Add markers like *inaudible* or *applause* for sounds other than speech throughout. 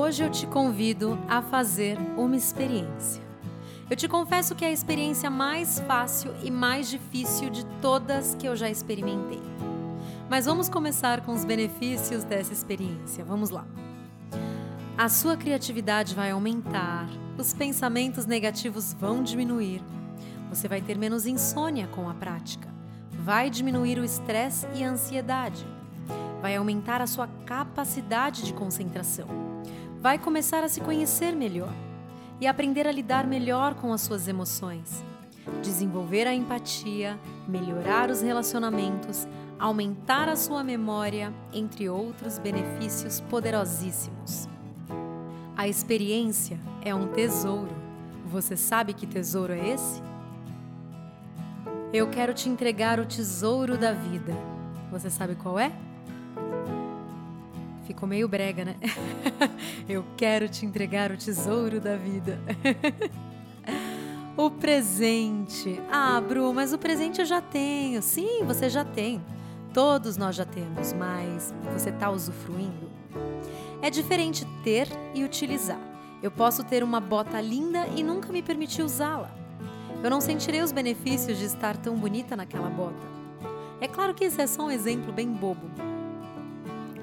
Hoje eu te convido a fazer uma experiência. Eu te confesso que é a experiência mais fácil e mais difícil de todas que eu já experimentei. Mas vamos começar com os benefícios dessa experiência. Vamos lá. A sua criatividade vai aumentar, os pensamentos negativos vão diminuir, você vai ter menos insônia com a prática, vai diminuir o estresse e a ansiedade, vai aumentar a sua capacidade de concentração, vai começar a se conhecer melhor e aprender a lidar melhor com as suas emoções, desenvolver a empatia, melhorar os relacionamentos, aumentar a sua memória, entre outros benefícios poderosíssimos. A experiência é um tesouro. Você sabe que tesouro é esse? Eu quero te entregar o tesouro da vida. Você sabe qual é? Ficou meio brega, né? *laughs* Eu quero te entregar o tesouro da vida. *laughs* o presente. Ah, Bru, mas o presente eu já tenho. Sim, você já tem. Todos nós já temos, mas você está usufruindo? É diferente ter e utilizar. Eu posso ter uma bota linda e nunca me permitir usá-la. Eu não sentirei os benefícios de estar tão bonita naquela bota. É claro que esse é só um exemplo bem bobo,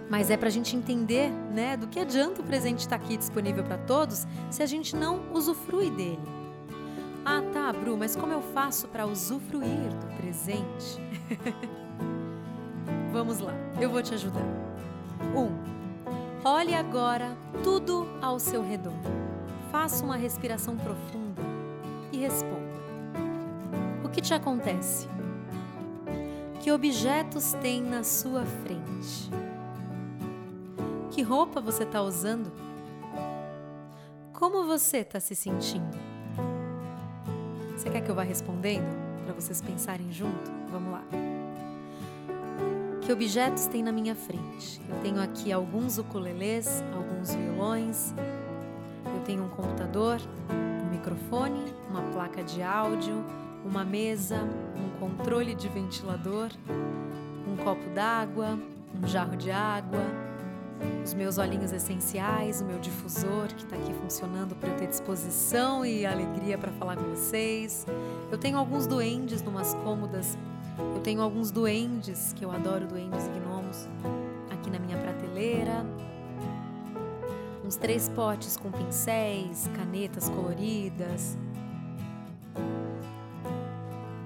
mas é para a gente entender, né, do que adianta o presente estar tá aqui disponível para todos se a gente não usufrui dele. Ah, tá, Bru, mas como eu faço para usufruir do presente? *laughs* Vamos lá, eu vou te ajudar. 1. Um, olhe agora tudo ao seu redor. Faça uma respiração profunda e responda: O que te acontece? Que objetos tem na sua frente? Que roupa você está usando? Como você está se sentindo? Você quer que eu vá respondendo para vocês pensarem junto? Vamos lá. Que objetos tem na minha frente? Eu tenho aqui alguns ukulelês, alguns violões. Eu tenho um computador, um microfone, uma placa de áudio, uma mesa, um controle de ventilador, um copo d'água, um jarro de água, os meus olhinhos essenciais, o meu difusor que está aqui funcionando para eu ter disposição e alegria para falar com vocês. Eu tenho alguns duendes numas cômodas. Eu tenho alguns duendes, que eu adoro duendes e gnomos, aqui na minha prateleira. Uns três potes com pincéis, canetas coloridas.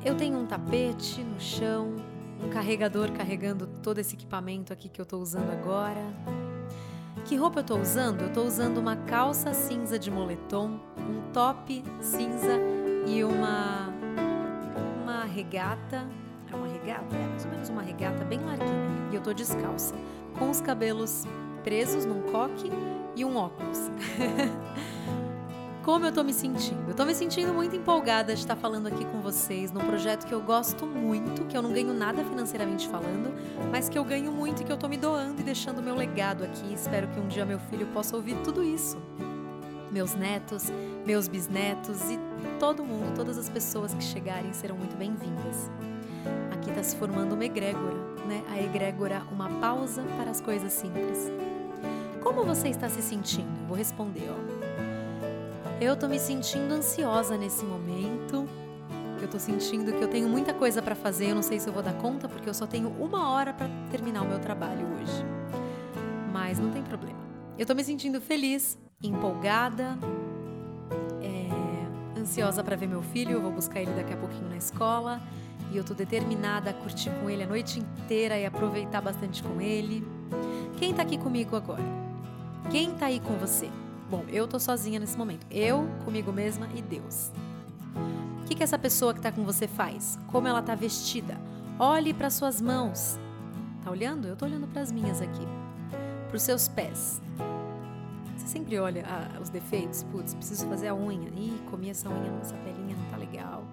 Eu tenho um tapete no chão, um carregador carregando todo esse equipamento aqui que eu estou usando agora. Que roupa eu estou usando? Eu estou usando uma calça cinza de moletom, um top cinza e uma uma regata. É uma regata? É mais ou menos uma regata bem larguinha. E eu estou descalça, com os cabelos presos num coque e um óculos. *laughs* Como eu tô me sentindo? Eu tô me sentindo muito empolgada de estar falando aqui com vocês num projeto que eu gosto muito, que eu não ganho nada financeiramente falando, mas que eu ganho muito e que eu tô me doando e deixando meu legado aqui. Espero que um dia meu filho possa ouvir tudo isso. Meus netos, meus bisnetos e todo mundo, todas as pessoas que chegarem serão muito bem-vindas. Aqui está se formando uma egrégora, né? A egrégora, uma pausa para as coisas simples. Como você está se sentindo? Vou responder, ó. Eu tô me sentindo ansiosa nesse momento. Eu tô sentindo que eu tenho muita coisa para fazer, eu não sei se eu vou dar conta porque eu só tenho uma hora para terminar o meu trabalho hoje. Mas não tem problema. Eu tô me sentindo feliz, empolgada, é, ansiosa para ver meu filho. Eu vou buscar ele daqui a pouquinho na escola e eu tô determinada a curtir com ele a noite inteira e aproveitar bastante com ele. Quem tá aqui comigo agora? Quem tá aí com você? Bom, eu tô sozinha nesse momento. Eu, comigo mesma e Deus. O que, que essa pessoa que está com você faz? Como ela está vestida? Olhe para suas mãos. Tá olhando? Eu tô olhando para as minhas aqui. Para os seus pés. Você sempre olha ah, os defeitos? Putz, preciso fazer a unha. Ih, comi essa unha, nossa pelinha não tá legal.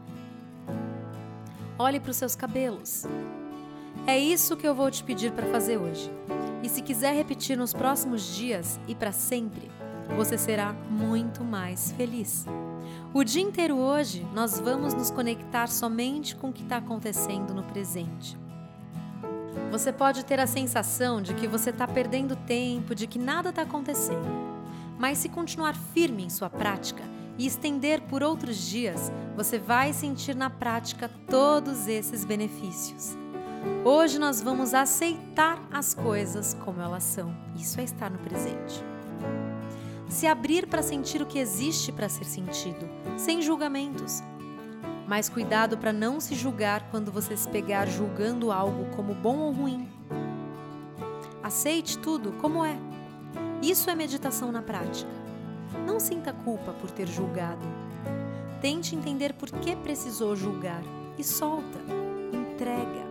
Olhe para os seus cabelos. É isso que eu vou te pedir para fazer hoje. E se quiser repetir nos próximos dias e para sempre, você será muito mais feliz. O dia inteiro hoje nós vamos nos conectar somente com o que está acontecendo no presente. Você pode ter a sensação de que você está perdendo tempo, de que nada está acontecendo. Mas se continuar firme em sua prática e estender por outros dias, você vai sentir na prática todos esses benefícios. Hoje nós vamos aceitar as coisas como elas são. Isso é estar no presente. Se abrir para sentir o que existe para ser sentido, sem julgamentos. Mas cuidado para não se julgar quando você se pegar julgando algo como bom ou ruim. Aceite tudo como é. Isso é meditação na prática. Não sinta culpa por ter julgado. Tente entender por que precisou julgar e solta, entrega.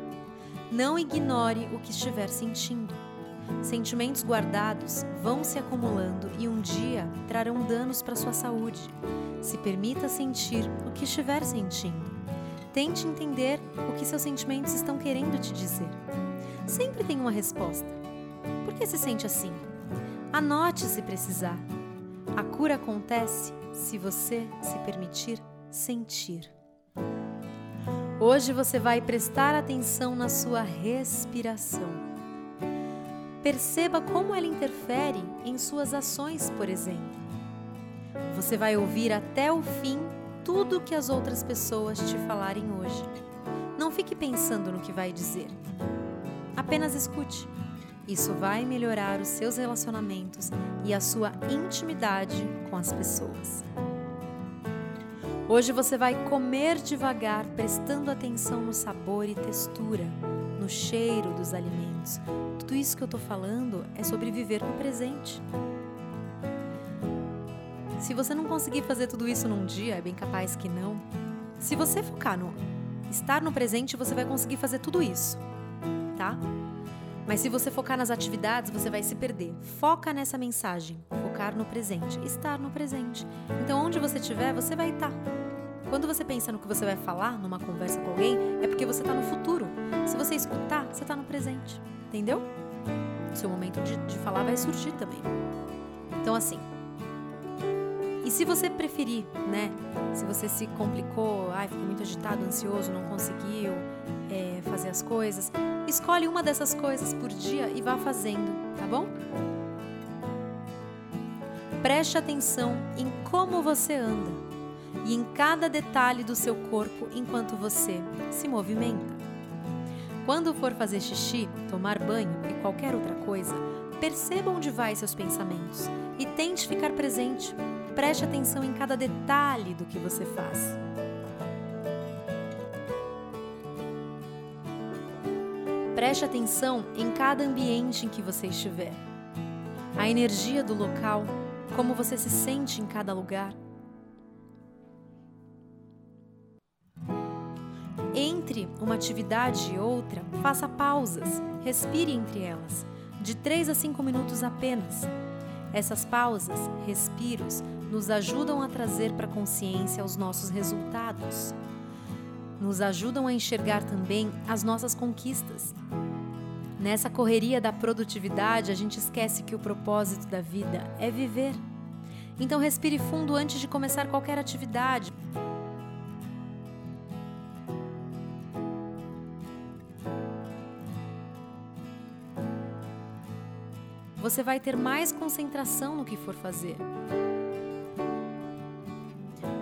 Não ignore o que estiver sentindo. Sentimentos guardados vão se acumulando e um dia trarão danos para sua saúde. Se permita sentir o que estiver sentindo. Tente entender o que seus sentimentos estão querendo te dizer. Sempre tem uma resposta. Por que se sente assim? Anote se precisar. A cura acontece se você se permitir sentir. Hoje você vai prestar atenção na sua respiração. Perceba como ela interfere em suas ações, por exemplo. Você vai ouvir até o fim tudo que as outras pessoas te falarem hoje. Não fique pensando no que vai dizer. Apenas escute. Isso vai melhorar os seus relacionamentos e a sua intimidade com as pessoas. Hoje você vai comer devagar, prestando atenção no sabor e textura, no cheiro dos alimentos. Tudo isso que eu estou falando é sobre viver no presente. Se você não conseguir fazer tudo isso num dia, é bem capaz que não. Se você focar no estar no presente, você vai conseguir fazer tudo isso, tá? Mas se você focar nas atividades, você vai se perder. Foca nessa mensagem. Focar no presente. Estar no presente. Então, onde você estiver, você vai estar. Quando você pensa no que você vai falar numa conversa com alguém, é porque você está no futuro. Se você escutar, você está no presente. Entendeu? Seu momento de, de falar vai surgir também. Então, assim. E se você preferir, né? Se você se complicou, ai, ficou muito agitado, ansioso, não conseguiu é, fazer as coisas, Escolhe uma dessas coisas por dia e vá fazendo, tá bom? Preste atenção em como você anda e em cada detalhe do seu corpo enquanto você se movimenta. Quando for fazer xixi, tomar banho e qualquer outra coisa, perceba onde vai seus pensamentos e tente ficar presente. Preste atenção em cada detalhe do que você faz. Preste atenção em cada ambiente em que você estiver. A energia do local, como você se sente em cada lugar. Entre uma atividade e outra, faça pausas, respire entre elas, de 3 a 5 minutos apenas. Essas pausas, respiros, nos ajudam a trazer para a consciência os nossos resultados nos ajudam a enxergar também as nossas conquistas. Nessa correria da produtividade, a gente esquece que o propósito da vida é viver. Então, respire fundo antes de começar qualquer atividade. Você vai ter mais concentração no que for fazer.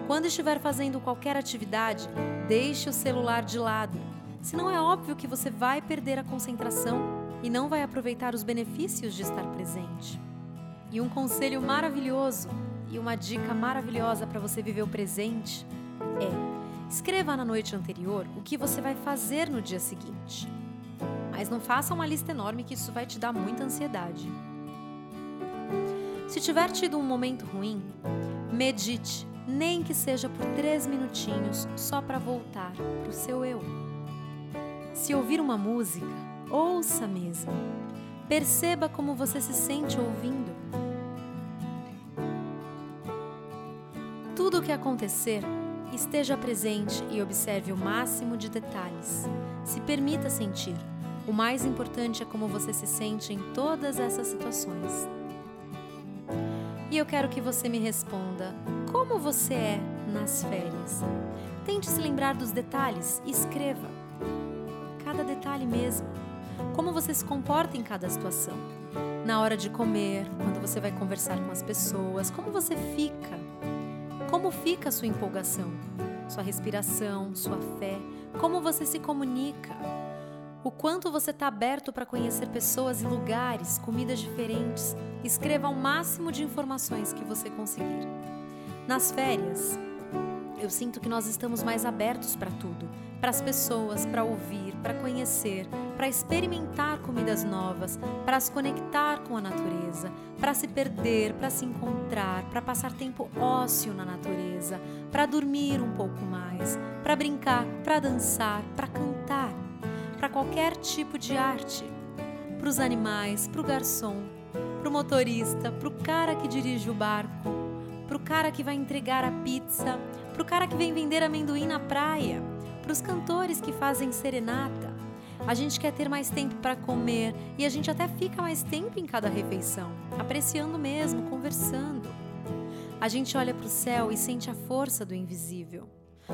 Quando estiver fazendo qualquer atividade, deixe o celular de lado, senão é óbvio que você vai perder a concentração e não vai aproveitar os benefícios de estar presente. E um conselho maravilhoso e uma dica maravilhosa para você viver o presente é: escreva na noite anterior o que você vai fazer no dia seguinte. Mas não faça uma lista enorme que isso vai te dar muita ansiedade. Se tiver tido um momento ruim, medite nem que seja por três minutinhos, só para voltar para o seu eu. Se ouvir uma música, ouça mesmo. Perceba como você se sente ouvindo. Tudo o que acontecer, esteja presente e observe o máximo de detalhes. Se permita sentir. O mais importante é como você se sente em todas essas situações. E eu quero que você me responda: como você é nas férias? Tente se lembrar dos detalhes e escreva. Cada detalhe mesmo. Como você se comporta em cada situação. na hora de comer, quando você vai conversar com as pessoas, como você fica? Como fica a sua empolgação, sua respiração, sua fé? Como você se comunica? O quanto você está aberto para conhecer pessoas e lugares, comidas diferentes. Escreva o máximo de informações que você conseguir. Nas férias, eu sinto que nós estamos mais abertos para tudo, para as pessoas, para ouvir, para conhecer, para experimentar comidas novas, para se conectar com a natureza, para se perder, para se encontrar, para passar tempo ócio na natureza, para dormir um pouco mais, para brincar, para dançar, para cantar para qualquer tipo de arte. Para os animais, para o garçom, para o motorista, para o cara que dirige o barco, para o cara que vai entregar a pizza, para o cara que vem vender amendoim na praia, para os cantores que fazem serenata. A gente quer ter mais tempo para comer e a gente até fica mais tempo em cada refeição, apreciando mesmo, conversando. A gente olha para o céu e sente a força do invisível.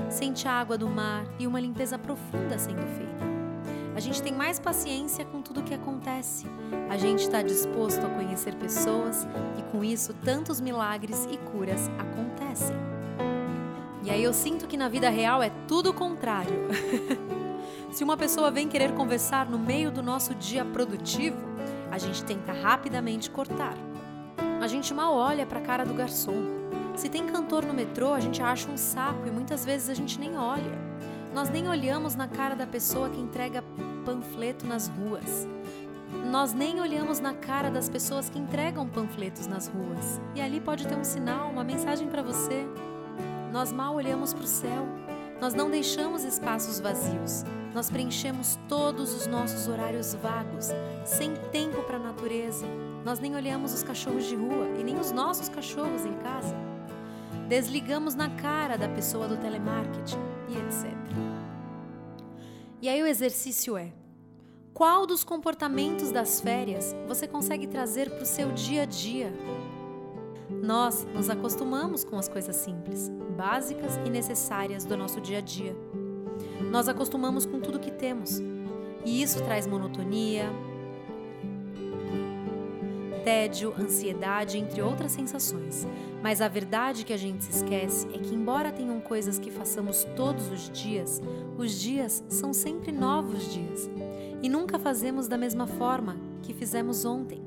Sente a água do mar e uma limpeza profunda sendo feita. A gente tem mais paciência com tudo que acontece. A gente está disposto a conhecer pessoas e com isso tantos milagres e curas acontecem. E aí eu sinto que na vida real é tudo o contrário. *laughs* Se uma pessoa vem querer conversar no meio do nosso dia produtivo, a gente tenta rapidamente cortar. A gente mal olha para a cara do garçom. Se tem cantor no metrô, a gente acha um saco e muitas vezes a gente nem olha. Nós nem olhamos na cara da pessoa que entrega panfleto nas ruas. Nós nem olhamos na cara das pessoas que entregam panfletos nas ruas. E ali pode ter um sinal, uma mensagem para você. Nós mal olhamos para o céu. Nós não deixamos espaços vazios. Nós preenchemos todos os nossos horários vagos, sem tempo para a natureza. Nós nem olhamos os cachorros de rua e nem os nossos cachorros em casa. Desligamos na cara da pessoa do telemarketing e etc. E aí o exercício é: qual dos comportamentos das férias você consegue trazer para o seu dia a dia? Nós nos acostumamos com as coisas simples, básicas e necessárias do nosso dia a dia. Nós acostumamos com tudo que temos, e isso traz monotonia, tédio, ansiedade, entre outras sensações. Mas a verdade que a gente se esquece é que, embora tenham coisas que façamos todos os dias, os dias são sempre novos dias. E nunca fazemos da mesma forma que fizemos ontem.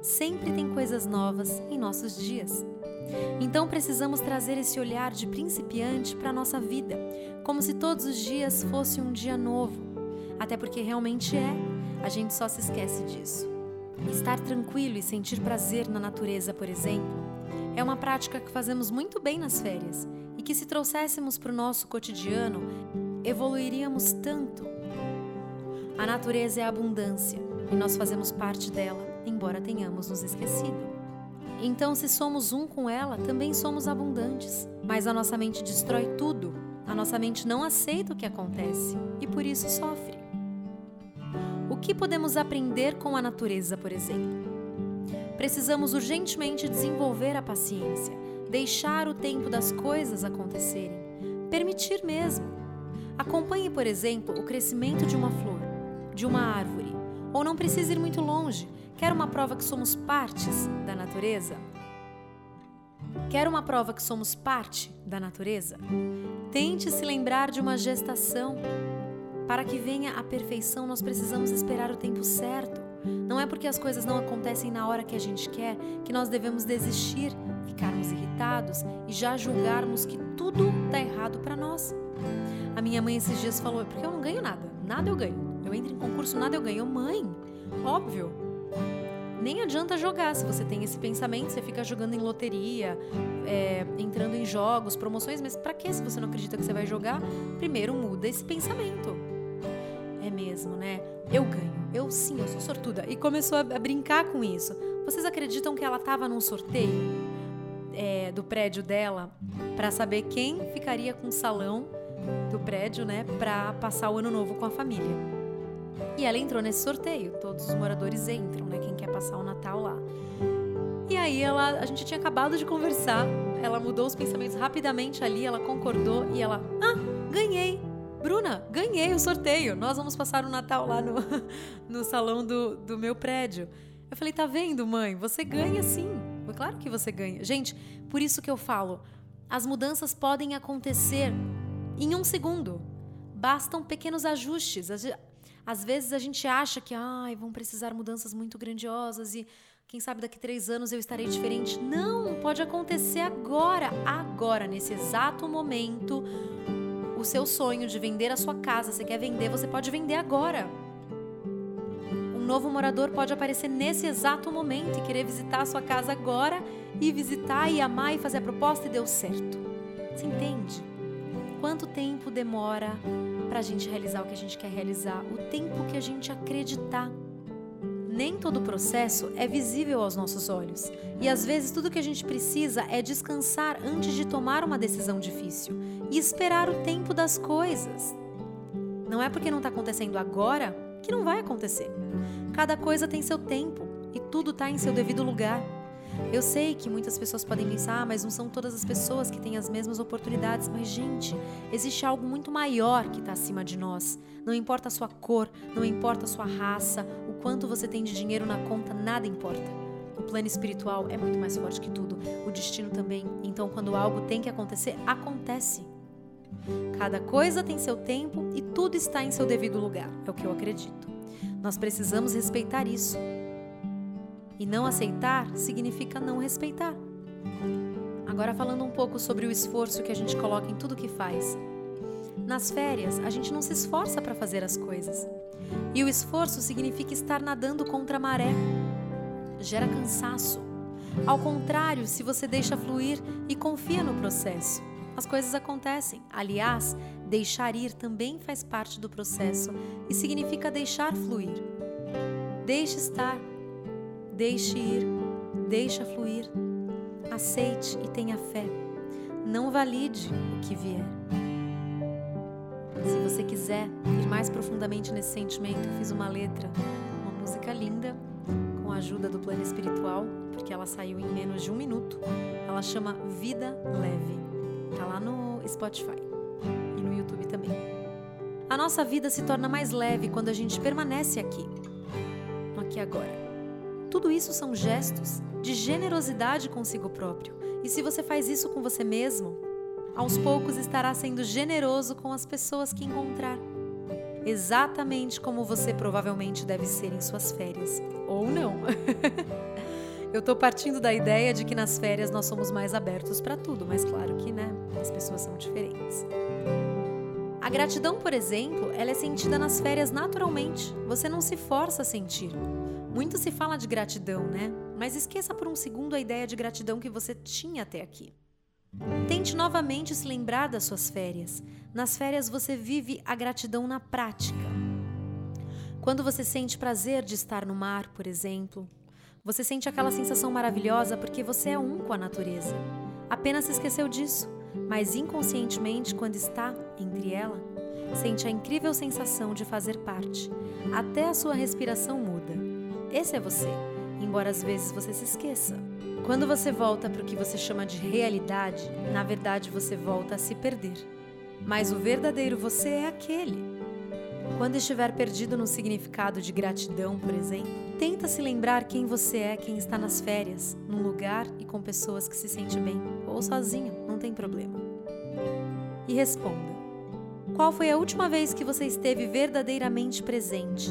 Sempre tem coisas novas em nossos dias. Então precisamos trazer esse olhar de principiante para a nossa vida, como se todos os dias fosse um dia novo. Até porque realmente é, a gente só se esquece disso. Estar tranquilo e sentir prazer na natureza, por exemplo, é uma prática que fazemos muito bem nas férias e que, se trouxéssemos para o nosso cotidiano, evoluiríamos tanto. A natureza é a abundância e nós fazemos parte dela, embora tenhamos nos esquecido. Então, se somos um com ela, também somos abundantes. Mas a nossa mente destrói tudo. A nossa mente não aceita o que acontece e por isso sofre. Que podemos aprender com a natureza, por exemplo? Precisamos urgentemente desenvolver a paciência, deixar o tempo das coisas acontecerem, permitir mesmo. Acompanhe, por exemplo, o crescimento de uma flor, de uma árvore, ou não precisa ir muito longe. Quer uma prova que somos partes da natureza? Quer uma prova que somos parte da natureza? Tente se lembrar de uma gestação, para que venha a perfeição, nós precisamos esperar o tempo certo. Não é porque as coisas não acontecem na hora que a gente quer que nós devemos desistir, ficarmos irritados e já julgarmos que tudo está errado para nós. A minha mãe esses dias falou: é porque eu não ganho nada, nada eu ganho. Eu entro em concurso, nada eu ganho. Mãe, óbvio. Nem adianta jogar se você tem esse pensamento, você fica jogando em loteria, é, entrando em jogos, promoções, mas para que se você não acredita que você vai jogar? Primeiro muda esse pensamento mesmo, né? Eu ganho. Eu sim, eu sou sortuda. E começou a brincar com isso. Vocês acreditam que ela estava num sorteio é, do prédio dela para saber quem ficaria com o salão do prédio, né? Para passar o ano novo com a família. E ela entrou nesse sorteio. Todos os moradores entram, né? Quem quer passar o Natal lá. E aí ela, a gente tinha acabado de conversar. Ela mudou os pensamentos rapidamente ali. Ela concordou e ela, ah, ganhei. Bruna, ganhei o sorteio. Nós vamos passar o Natal lá no, *laughs* no salão do, do meu prédio. Eu falei: Tá vendo, mãe? Você ganha sim. Claro que você ganha. Gente, por isso que eu falo: as mudanças podem acontecer em um segundo. Bastam pequenos ajustes. Às vezes a gente acha que ai, vão precisar mudanças muito grandiosas e quem sabe daqui três anos eu estarei diferente. Não, pode acontecer agora, agora, nesse exato momento. O seu sonho de vender a sua casa, você quer vender, você pode vender agora. Um novo morador pode aparecer nesse exato momento e querer visitar a sua casa agora e visitar e amar e fazer a proposta e deu certo. Você entende? Quanto tempo demora para a gente realizar o que a gente quer realizar? O tempo que a gente acreditar. Nem todo o processo é visível aos nossos olhos. E às vezes tudo que a gente precisa é descansar antes de tomar uma decisão difícil e esperar o tempo das coisas. Não é porque não está acontecendo agora que não vai acontecer. Cada coisa tem seu tempo e tudo está em seu devido lugar. Eu sei que muitas pessoas podem pensar, ah, mas não são todas as pessoas que têm as mesmas oportunidades. Mas, gente, existe algo muito maior que está acima de nós. Não importa a sua cor, não importa a sua raça, o quanto você tem de dinheiro na conta, nada importa. O plano espiritual é muito mais forte que tudo, o destino também. Então, quando algo tem que acontecer, acontece. Cada coisa tem seu tempo e tudo está em seu devido lugar, é o que eu acredito. Nós precisamos respeitar isso. E não aceitar significa não respeitar. Agora, falando um pouco sobre o esforço que a gente coloca em tudo que faz. Nas férias, a gente não se esforça para fazer as coisas. E o esforço significa estar nadando contra a maré. Gera cansaço. Ao contrário, se você deixa fluir e confia no processo, as coisas acontecem. Aliás, deixar ir também faz parte do processo e significa deixar fluir. Deixe estar, Deixe ir, deixa fluir. Aceite e tenha fé. Não valide o que vier. Se você quiser ir mais profundamente nesse sentimento, eu fiz uma letra, uma música linda, com a ajuda do plano espiritual, porque ela saiu em menos de um minuto. Ela chama Vida Leve. Tá lá no Spotify e no YouTube também. A nossa vida se torna mais leve quando a gente permanece aqui, no aqui agora. Tudo isso são gestos de generosidade consigo próprio. E se você faz isso com você mesmo, aos poucos estará sendo generoso com as pessoas que encontrar. Exatamente como você provavelmente deve ser em suas férias. Ou não. *laughs* Eu estou partindo da ideia de que nas férias nós somos mais abertos para tudo, mas claro que, né, as pessoas são diferentes. A gratidão, por exemplo, ela é sentida nas férias naturalmente. Você não se força a sentir. Muito se fala de gratidão, né? Mas esqueça por um segundo a ideia de gratidão que você tinha até aqui. Tente novamente se lembrar das suas férias. Nas férias você vive a gratidão na prática. Quando você sente prazer de estar no mar, por exemplo, você sente aquela sensação maravilhosa porque você é um com a natureza. Apenas se esqueceu disso, mas inconscientemente, quando está entre ela, sente a incrível sensação de fazer parte. Até a sua respiração muda. Esse é você, embora às vezes você se esqueça. Quando você volta para o que você chama de realidade, na verdade você volta a se perder. Mas o verdadeiro você é aquele. Quando estiver perdido no significado de gratidão, por exemplo, tenta se lembrar quem você é, quem está nas férias, num lugar e com pessoas que se sente bem, ou sozinho, não tem problema. E responda: Qual foi a última vez que você esteve verdadeiramente presente?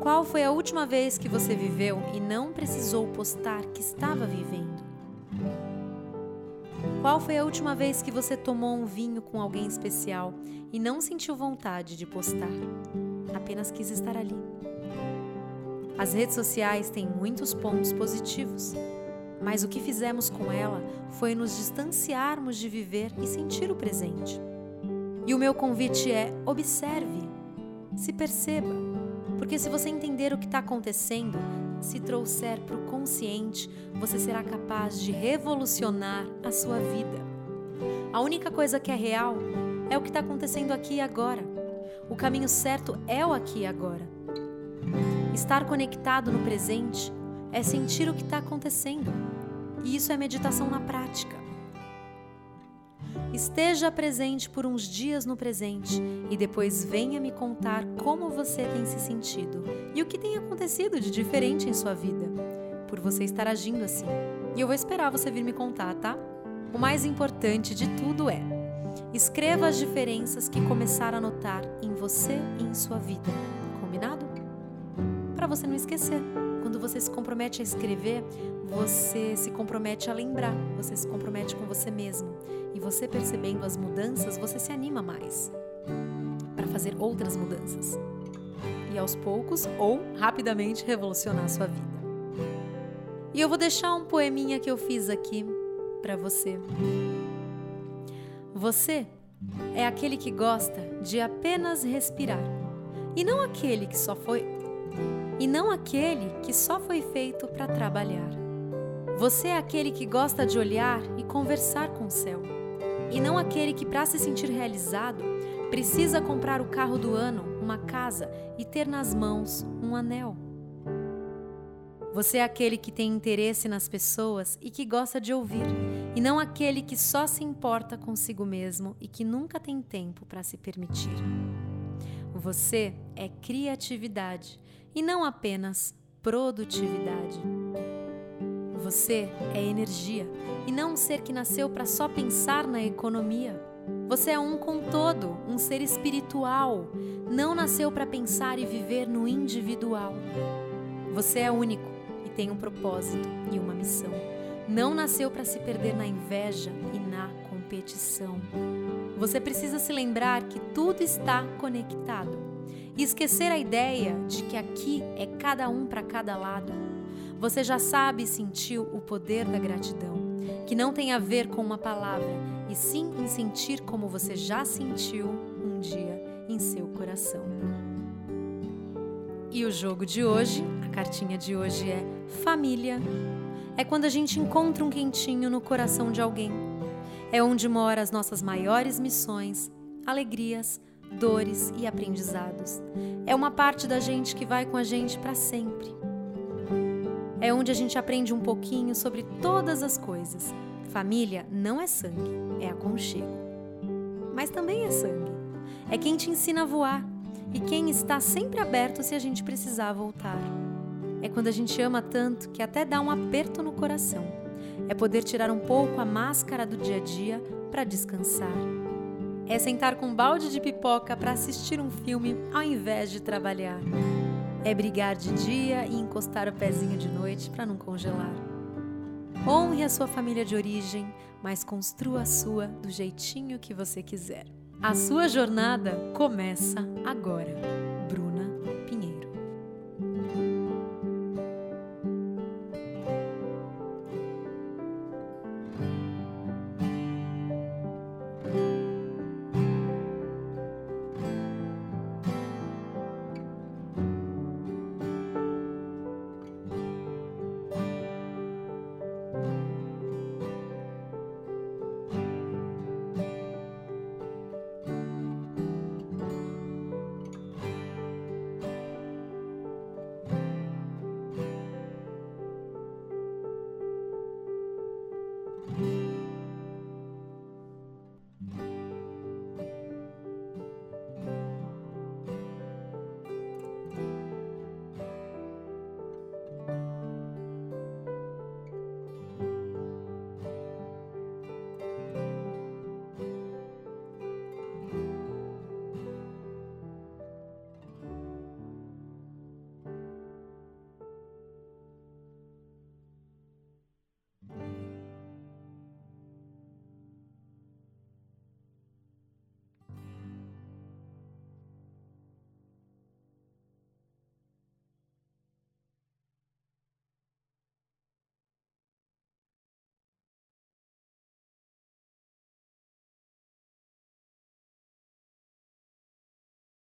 Qual foi a última vez que você viveu e não precisou postar que estava vivendo? Qual foi a última vez que você tomou um vinho com alguém especial e não sentiu vontade de postar? Apenas quis estar ali. As redes sociais têm muitos pontos positivos, mas o que fizemos com ela foi nos distanciarmos de viver e sentir o presente. E o meu convite é: observe, se perceba porque se você entender o que está acontecendo, se trouxer para o consciente, você será capaz de revolucionar a sua vida. A única coisa que é real é o que está acontecendo aqui e agora. O caminho certo é o aqui e agora. Estar conectado no presente é sentir o que está acontecendo. E isso é meditação na prática. Esteja presente por uns dias no presente e depois venha me contar como você tem se sentido e o que tem acontecido de diferente em sua vida, por você estar agindo assim. E eu vou esperar você vir me contar, tá? O mais importante de tudo é: escreva as diferenças que começar a notar em você e em sua vida. Combinado? Para você não esquecer. Quando você se compromete a escrever, você se compromete a lembrar, você se compromete com você mesmo. E você percebendo as mudanças, você se anima mais para fazer outras mudanças. E aos poucos ou rapidamente revolucionar a sua vida. E eu vou deixar um poeminha que eu fiz aqui para você. Você é aquele que gosta de apenas respirar e não aquele que só foi e não aquele que só foi feito para trabalhar. Você é aquele que gosta de olhar e conversar com o céu e não aquele que para se sentir realizado precisa comprar o carro do ano, uma casa e ter nas mãos um anel. Você é aquele que tem interesse nas pessoas e que gosta de ouvir, e não aquele que só se importa consigo mesmo e que nunca tem tempo para se permitir. Você é criatividade e não apenas produtividade. Você é energia e não um ser que nasceu para só pensar na economia. Você é um com todo, um ser espiritual, não nasceu para pensar e viver no individual. Você é único tem um propósito e uma missão. Não nasceu para se perder na inveja e na competição. Você precisa se lembrar que tudo está conectado e esquecer a ideia de que aqui é cada um para cada lado. Você já sabe e sentiu o poder da gratidão, que não tem a ver com uma palavra, e sim em sentir como você já sentiu um dia em seu coração. E o jogo de hoje, a cartinha de hoje é família. É quando a gente encontra um quentinho no coração de alguém. É onde moram as nossas maiores missões, alegrias, dores e aprendizados. É uma parte da gente que vai com a gente para sempre. É onde a gente aprende um pouquinho sobre todas as coisas. Família não é sangue, é aconchego. Mas também é sangue. É quem te ensina a voar e quem está sempre aberto se a gente precisar voltar. É quando a gente ama tanto que até dá um aperto no coração. É poder tirar um pouco a máscara do dia a dia para descansar. É sentar com um balde de pipoca para assistir um filme ao invés de trabalhar. É brigar de dia e encostar o pezinho de noite para não congelar. Honre a sua família de origem, mas construa a sua do jeitinho que você quiser. A sua jornada começa agora.